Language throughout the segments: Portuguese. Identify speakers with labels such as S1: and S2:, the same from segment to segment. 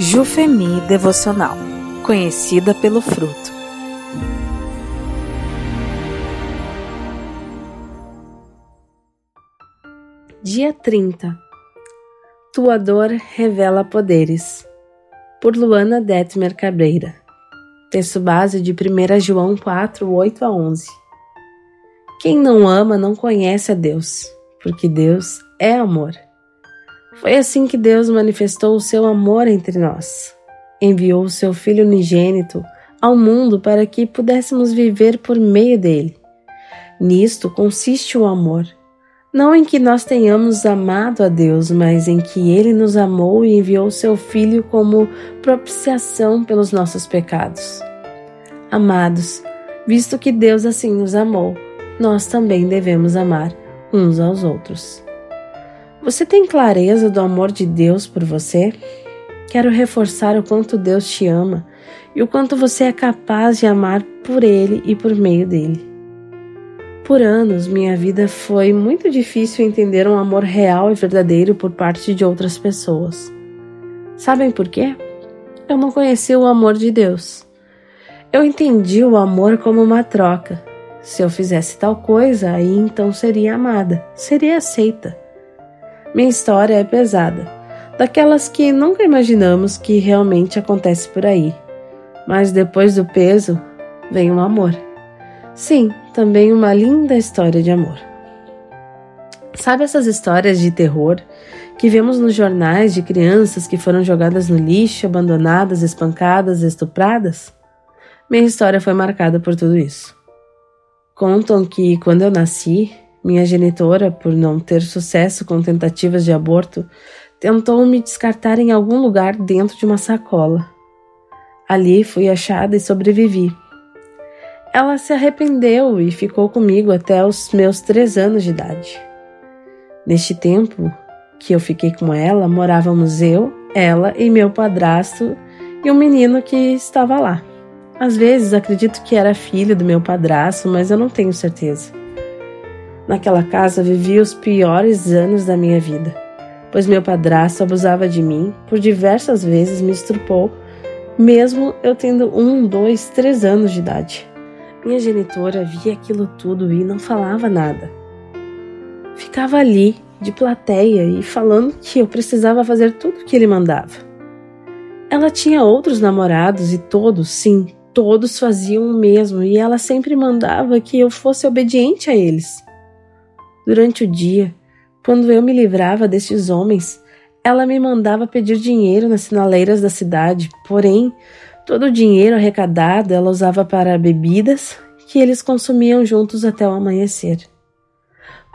S1: Jufemi Devocional, conhecida pelo fruto. Dia 30 Tua dor revela poderes. Por Luana Detmer Cabreira. Texto base de 1 João 4, 8 a 11. Quem não ama não conhece a Deus, porque Deus é amor. Foi assim que Deus manifestou o seu amor entre nós. Enviou o seu Filho unigênito ao mundo para que pudéssemos viver por meio dele. Nisto consiste o amor. Não em que nós tenhamos amado a Deus, mas em que ele nos amou e enviou seu Filho como propiciação pelos nossos pecados. Amados, visto que Deus assim nos amou, nós também devemos amar uns aos outros. Você tem clareza do amor de Deus por você? Quero reforçar o quanto Deus te ama e o quanto você é capaz de amar por Ele e por meio dele. Por anos, minha vida foi muito difícil entender um amor real e verdadeiro por parte de outras pessoas. Sabem por quê? Eu não conhecia o amor de Deus. Eu entendi o amor como uma troca. Se eu fizesse tal coisa, aí então seria amada, seria aceita. Minha história é pesada, daquelas que nunca imaginamos que realmente acontece por aí. Mas depois do peso, vem o amor. Sim, também uma linda história de amor. Sabe essas histórias de terror que vemos nos jornais de crianças que foram jogadas no lixo, abandonadas, espancadas, estupradas? Minha história foi marcada por tudo isso. Contam que quando eu nasci, minha genitora, por não ter sucesso com tentativas de aborto, tentou me descartar em algum lugar dentro de uma sacola. Ali fui achada e sobrevivi. Ela se arrependeu e ficou comigo até os meus três anos de idade. Neste tempo que eu fiquei com ela, morávamos eu, ela e meu padrasto e um menino que estava lá. Às vezes acredito que era filho do meu padrasto, mas eu não tenho certeza. Naquela casa vivi os piores anos da minha vida, pois meu padrasto abusava de mim, por diversas vezes me estrupou, mesmo eu tendo um, dois, três anos de idade. Minha genitora via aquilo tudo e não falava nada. Ficava ali, de plateia, e falando que eu precisava fazer tudo o que ele mandava. Ela tinha outros namorados e todos, sim, todos faziam o mesmo, e ela sempre mandava que eu fosse obediente a eles. Durante o dia, quando eu me livrava destes homens, ela me mandava pedir dinheiro nas sinaleiras da cidade, porém, todo o dinheiro arrecadado ela usava para bebidas que eles consumiam juntos até o amanhecer.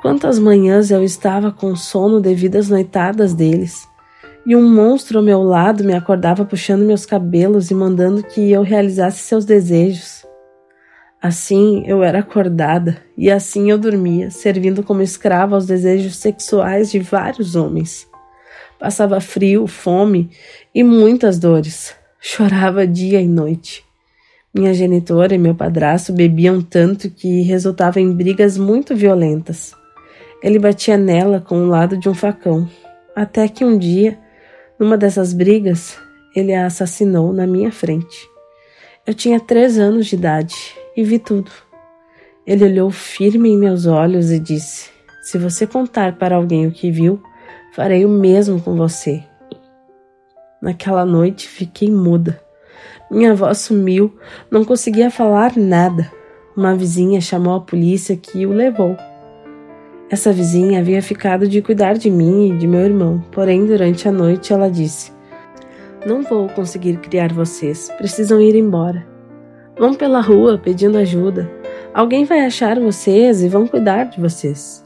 S1: Quantas manhãs eu estava com sono devido às noitadas deles, e um monstro ao meu lado me acordava puxando meus cabelos e mandando que eu realizasse seus desejos. Assim eu era acordada e assim eu dormia, servindo como escrava aos desejos sexuais de vários homens. Passava frio, fome e muitas dores. Chorava dia e noite. Minha genitora e meu padrasto bebiam tanto que resultava em brigas muito violentas. Ele batia nela com o lado de um facão, até que um dia, numa dessas brigas, ele a assassinou na minha frente. Eu tinha três anos de idade e vi tudo. Ele olhou firme em meus olhos e disse: Se você contar para alguém o que viu, farei o mesmo com você. Naquela noite fiquei muda. Minha voz sumiu, não conseguia falar nada. Uma vizinha chamou a polícia que o levou. Essa vizinha havia ficado de cuidar de mim e de meu irmão, porém, durante a noite ela disse: Não vou conseguir criar vocês, precisam ir embora. Vão pela rua pedindo ajuda. Alguém vai achar vocês e vão cuidar de vocês.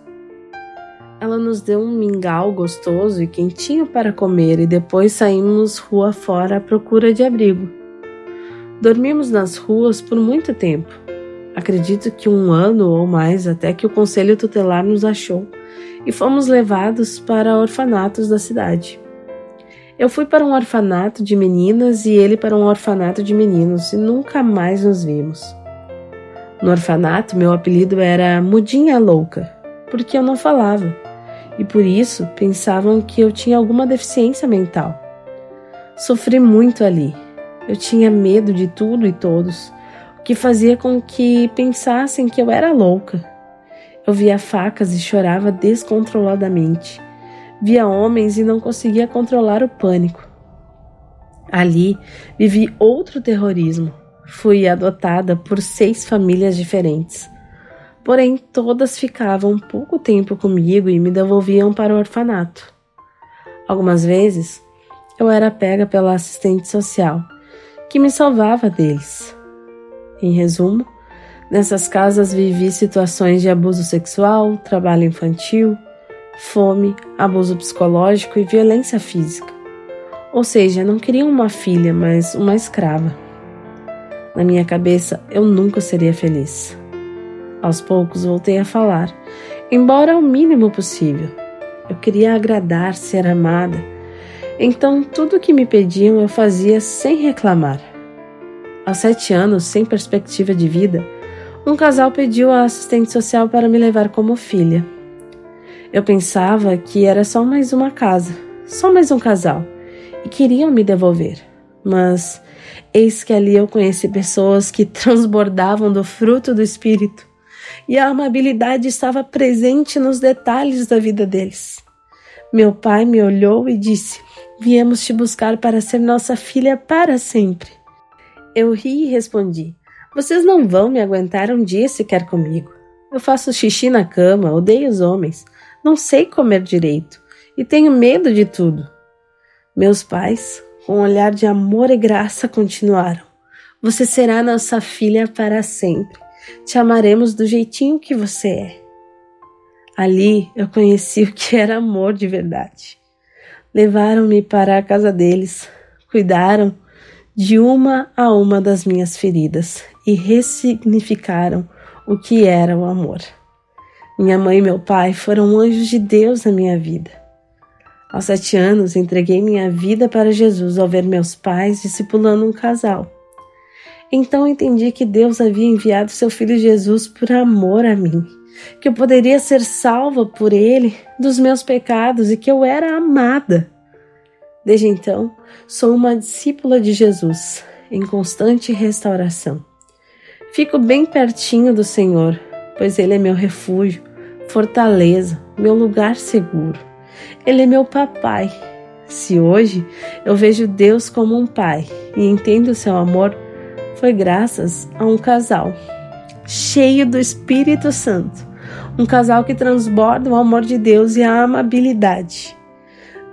S1: Ela nos deu um mingau gostoso e quentinho para comer e depois saímos rua fora à procura de abrigo. Dormimos nas ruas por muito tempo. Acredito que um ano ou mais até que o conselho tutelar nos achou e fomos levados para orfanatos da cidade. Eu fui para um orfanato de meninas e ele para um orfanato de meninos e nunca mais nos vimos. No orfanato, meu apelido era Mudinha Louca, porque eu não falava, e por isso pensavam que eu tinha alguma deficiência mental. Sofri muito ali. Eu tinha medo de tudo e todos, o que fazia com que pensassem que eu era louca. Eu via facas e chorava descontroladamente. Via homens e não conseguia controlar o pânico. Ali vivi outro terrorismo. Fui adotada por seis famílias diferentes. Porém, todas ficavam pouco tempo comigo e me devolviam para o orfanato. Algumas vezes, eu era pega pela assistente social, que me salvava deles. Em resumo, nessas casas vivi situações de abuso sexual, trabalho infantil, fome, abuso psicológico e violência física. Ou seja, não queria uma filha, mas uma escrava. Na minha cabeça, eu nunca seria feliz. Aos poucos voltei a falar, embora o mínimo possível. Eu queria agradar, ser amada. Então, tudo o que me pediam eu fazia sem reclamar. Aos sete anos, sem perspectiva de vida, um casal pediu à assistente social para me levar como filha. Eu pensava que era só mais uma casa, só mais um casal, e queriam me devolver. Mas eis que ali eu conheci pessoas que transbordavam do fruto do Espírito e a amabilidade estava presente nos detalhes da vida deles. Meu pai me olhou e disse: Viemos te buscar para ser nossa filha para sempre. Eu ri e respondi: Vocês não vão me aguentar um dia sequer comigo. Eu faço xixi na cama, odeio os homens, não sei comer direito e tenho medo de tudo. Meus pais, com um olhar de amor e graça, continuaram: Você será nossa filha para sempre. Te amaremos do jeitinho que você é. Ali eu conheci o que era amor de verdade. Levaram-me para a casa deles, cuidaram de uma a uma das minhas feridas e ressignificaram o que era o amor. Minha mãe e meu pai foram anjos de Deus na minha vida. Aos sete anos, entreguei minha vida para Jesus ao ver meus pais discipulando um casal. Então entendi que Deus havia enviado seu filho Jesus por amor a mim, que eu poderia ser salva por ele dos meus pecados e que eu era amada. Desde então, sou uma discípula de Jesus, em constante restauração. Fico bem pertinho do Senhor, pois Ele é meu refúgio, fortaleza, meu lugar seguro. Ele é meu papai. Se hoje eu vejo Deus como um pai e entendo seu amor, foi graças a um casal cheio do Espírito Santo, um casal que transborda o amor de Deus e a amabilidade.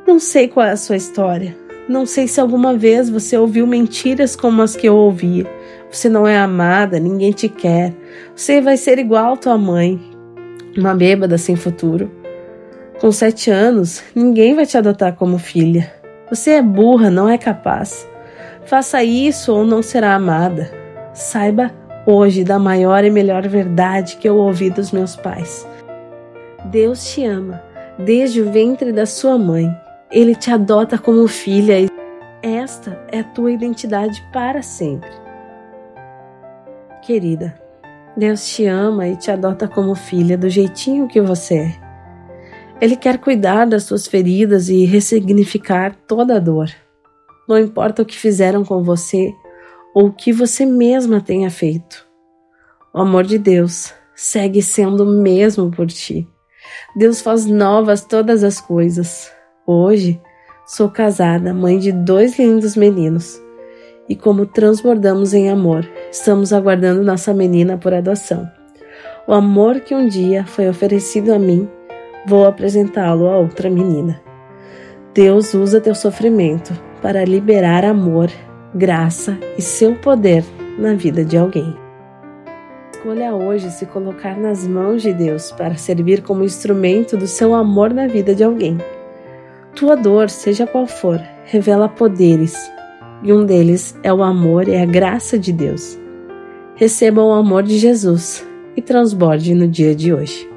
S1: Não sei qual é a sua história, não sei se alguma vez você ouviu mentiras como as que eu ouvia. Você não é amada, ninguém te quer. Você vai ser igual à tua mãe, uma bêbada sem futuro. Com sete anos, ninguém vai te adotar como filha. Você é burra, não é capaz. Faça isso ou não será amada. Saiba hoje da maior e melhor verdade que eu ouvi dos meus pais. Deus te ama desde o ventre da sua mãe. Ele te adota como filha e esta é a tua identidade para sempre. Querida, Deus te ama e te adota como filha do jeitinho que você é. Ele quer cuidar das suas feridas e ressignificar toda a dor. Não importa o que fizeram com você ou o que você mesma tenha feito. O amor de Deus segue sendo o mesmo por ti. Deus faz novas todas as coisas. Hoje, sou casada, mãe de dois lindos meninos. E como transbordamos em amor, estamos aguardando nossa menina por adoção. O amor que um dia foi oferecido a mim, vou apresentá-lo a outra menina. Deus usa teu sofrimento para liberar amor, graça e seu poder na vida de alguém. Escolha hoje se colocar nas mãos de Deus para servir como instrumento do seu amor na vida de alguém. Tua dor, seja qual for, revela poderes, e um deles é o amor e a graça de Deus. Receba o amor de Jesus e transborde no dia de hoje.